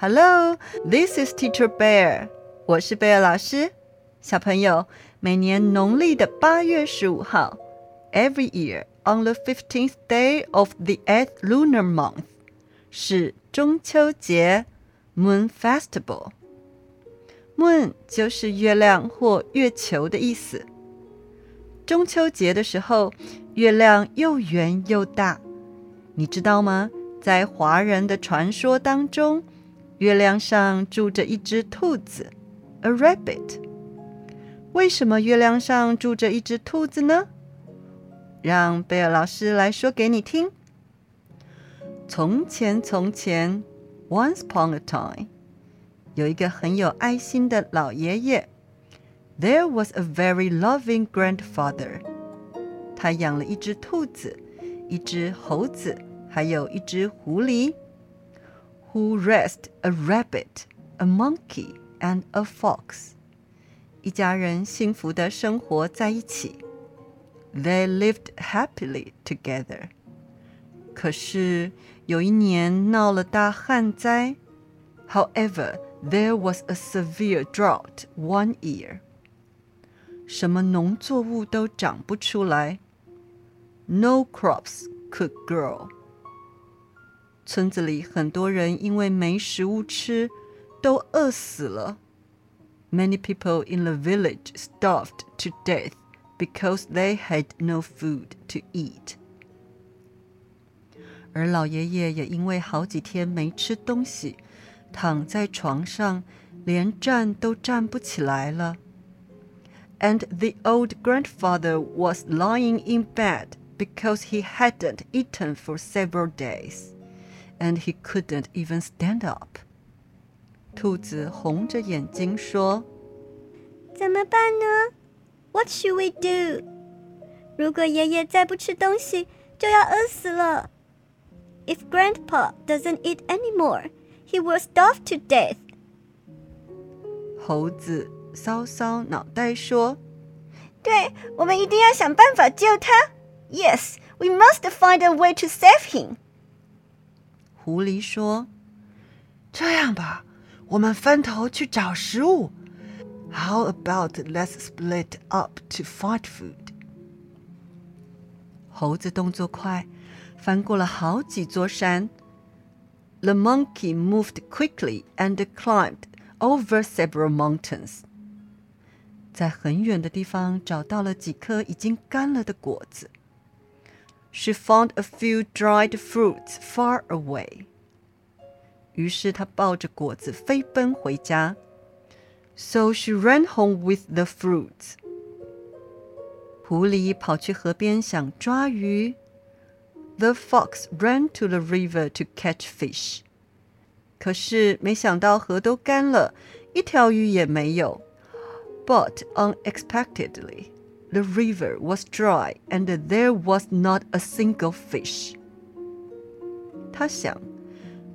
Hello, this is Teacher Bear. 我是贝尔老师。小朋友，每年农历的八月十五号，every year on the fifteenth day of the eighth lunar month，是中秋节 （Moon Festival）。Moon 就是月亮或月球的意思。中秋节的时候，月亮又圆又大，你知道吗？在华人的传说当中。月亮上住着一只兔子，a rabbit。为什么月亮上住着一只兔子呢？让贝尔老师来说给你听。从前，从前，once upon a time，有一个很有爱心的老爷爷。There was a very loving grandfather。他养了一只兔子，一只猴子，还有一只狐狸。who raised a rabbit, a monkey, and a fox. 一家人幸福的生活在一起。They lived happily together. 可是有一年闹了大旱灾。However, there was a severe drought one year. 什么农作物都长不出来。No crops could grow. 村子里很多人因为没食物吃，都饿死了。Many people in the village starved to death because they had no food to eat. 而老爷爷也因为好几天没吃东西，躺在床上，连站都站不起来了。And the old grandfather was lying in bed because he hadn't eaten for several days and he couldn't even stand up. 兔子红着眼睛说：“怎么办呢？What should we do？如果爷爷再不吃东西，就要饿死了。If Grandpa doesn't eat anymore, he will starve to death。”猴子搔搔脑袋说：“对，我们一定要想办法救他。Yes, we must find a way to save him。” 狐狸说：“这样吧，我们分头去找食物。How about let's split up to find food？” 猴子动作快，翻过了好几座山。The monkey moved quickly and climbed over several mountains. 在很远的地方找到了几颗已经干了的果子。 she found a few dried fruits far away. 于是她抱着果子飞奔回家。So she ran home with the fruits. 狐狸跑去河边想抓鱼。The fox ran to the river to catch fish. 可是没想到河都干了，一条鱼也没有。But unexpectedly the river was dry and there was not a single fish. 他想，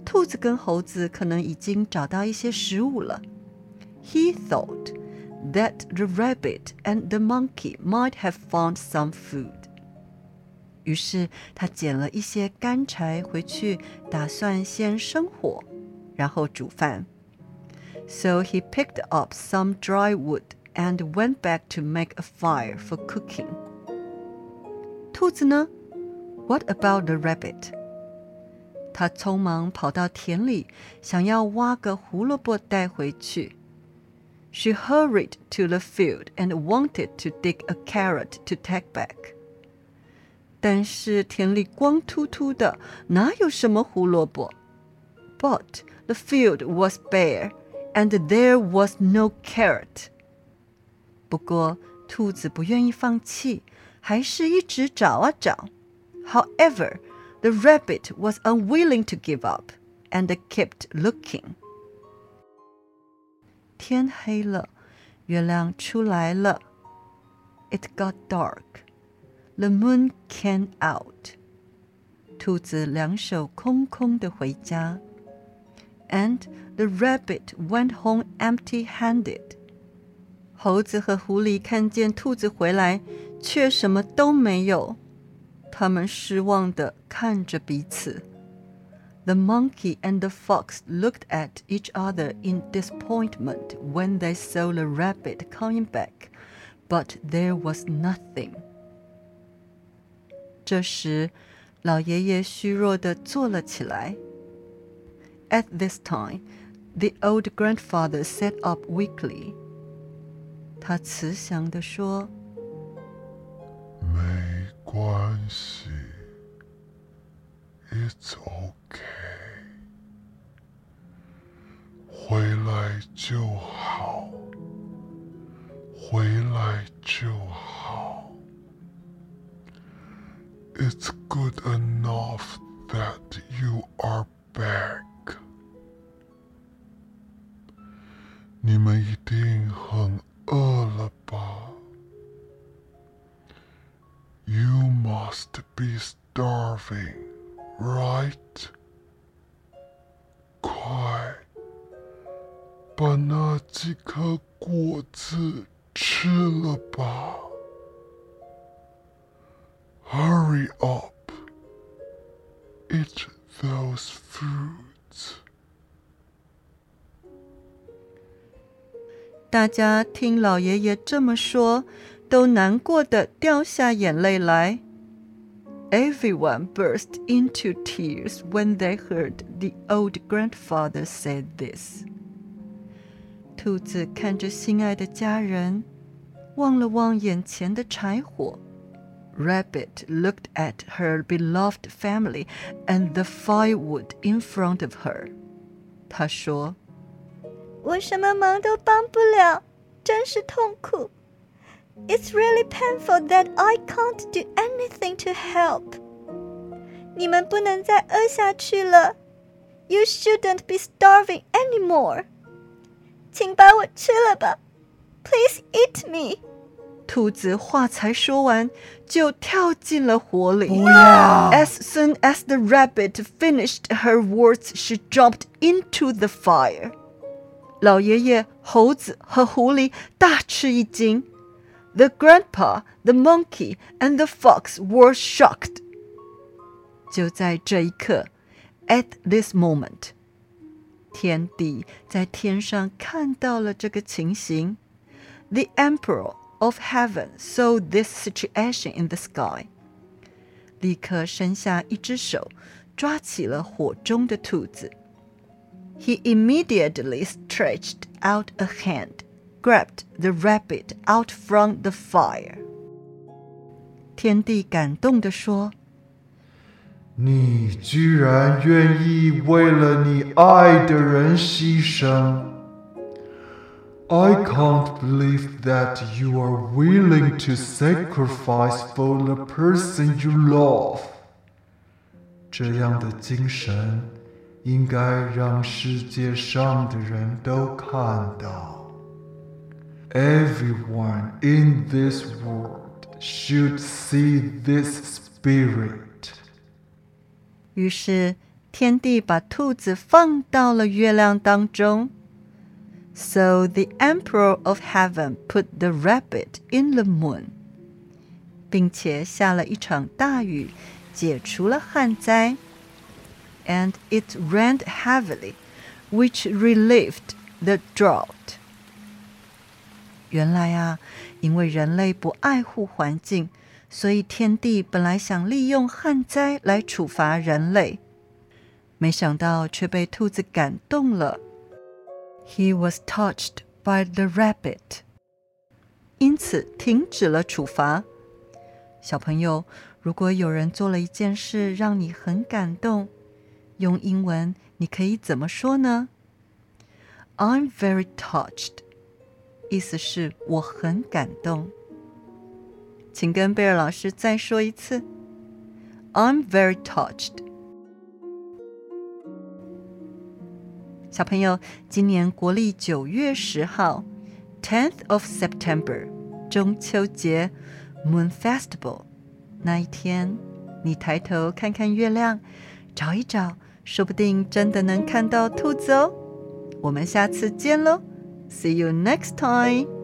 兔子跟猴子可能已经找到一些食物了。He thought that the rabbit and the monkey might have found some food. 于是他捡了一些干柴回去，打算先生火，然后煮饭。So he picked up some dry wood and went back to make a fire for cooking. 兔子呢？What about the rabbit? 他匆忙跑到田里，想要挖个胡萝卜带回去。She hurried to the field and wanted to dig a carrot to take back. 但是田里光秃秃的，哪有什么胡萝卜？But the field was bare, and there was no carrot. 不过，兔子不愿意放弃，还是一直找啊找。However, the rabbit was unwilling to give up and kept looking. 天黑了，月亮出来了。It got dark. The moon came out. 兔子两手空空的回家。And the rabbit went home empty-handed. 猴子和狐狸看见兔子回来，却什么都没有。他们失望地看着彼此。 The monkey and the fox looked at each other in disappointment when they saw the rabbit coming back, but there was nothing. 这时，老爷爷虚弱地坐了起来。At this time, the old grandfather sat up weakly. 他慈祥地说：“没关系。” It's OK 回来就好，回来就好。It's good enough that you are back。你们一定很 饿了吧？You must be starving。Right，快把那几颗果子吃了吧！Hurry up，eat those 大家听老爷爷这么说，都难过的掉下眼泪来。Everyone burst into tears when they heard the old grandfather say this. 兔子看着心爱的家人，望了望眼前的柴火。Rabbit looked at her beloved family and the firewood in front of her. 他说：“ 我什么忙都帮不了，真是痛苦。” It's really painful that I can't do anything to help. 你们不能再饿下去了。You shouldn't be starving anymore. 请把我吃了吧。Please eat me. 兔子话才说完，就跳进了火里。Oh, As soon as the rabbit finished her words, she jumped into the fire. 老爷爷、猴子和狐狸大吃一惊。the grandpa, the monkey, and the fox were shocked. 就在这一刻，at this moment，天帝在天上看到了这个情形。The emperor of heaven saw this situation in the sky. 立刻伸下一只手，抓起了火中的兔子。 He immediately stretched out a hand grabbed the rabbit out from the fire. 天帝感动地说：“你居然愿意为了你爱的人牺牲。I can't believe that you are willing to sacrifice for the person you love. 这样的精神 应该让世界上的人都看到。” Everyone in this world should see this spirit. 于是，天帝把兔子放到了月亮当中。So the Emperor of Heaven put the rabbit in the moon，并且下了一场大雨，解除了旱灾。And it rained heavily, which relieved the drought. 原来啊，因为人类不爱护环境，所以天帝本来想利用旱灾来处罚人类，没想到却被兔子感动了。He was touched by the rabbit，因此停止了处罚。小朋友，如果有人做了一件事让你很感动， 用英文你可以怎么说呢？I'm very touched。意思是我很感动，请跟贝尔老师再说一次。I'm very touched。小朋友，今年国历九月十号，tenth of September，中秋节，Moon Festival，那一天，你抬头看看月亮，找一找，说不定真的能看到兔子哦。我们下次见喽！See you next time.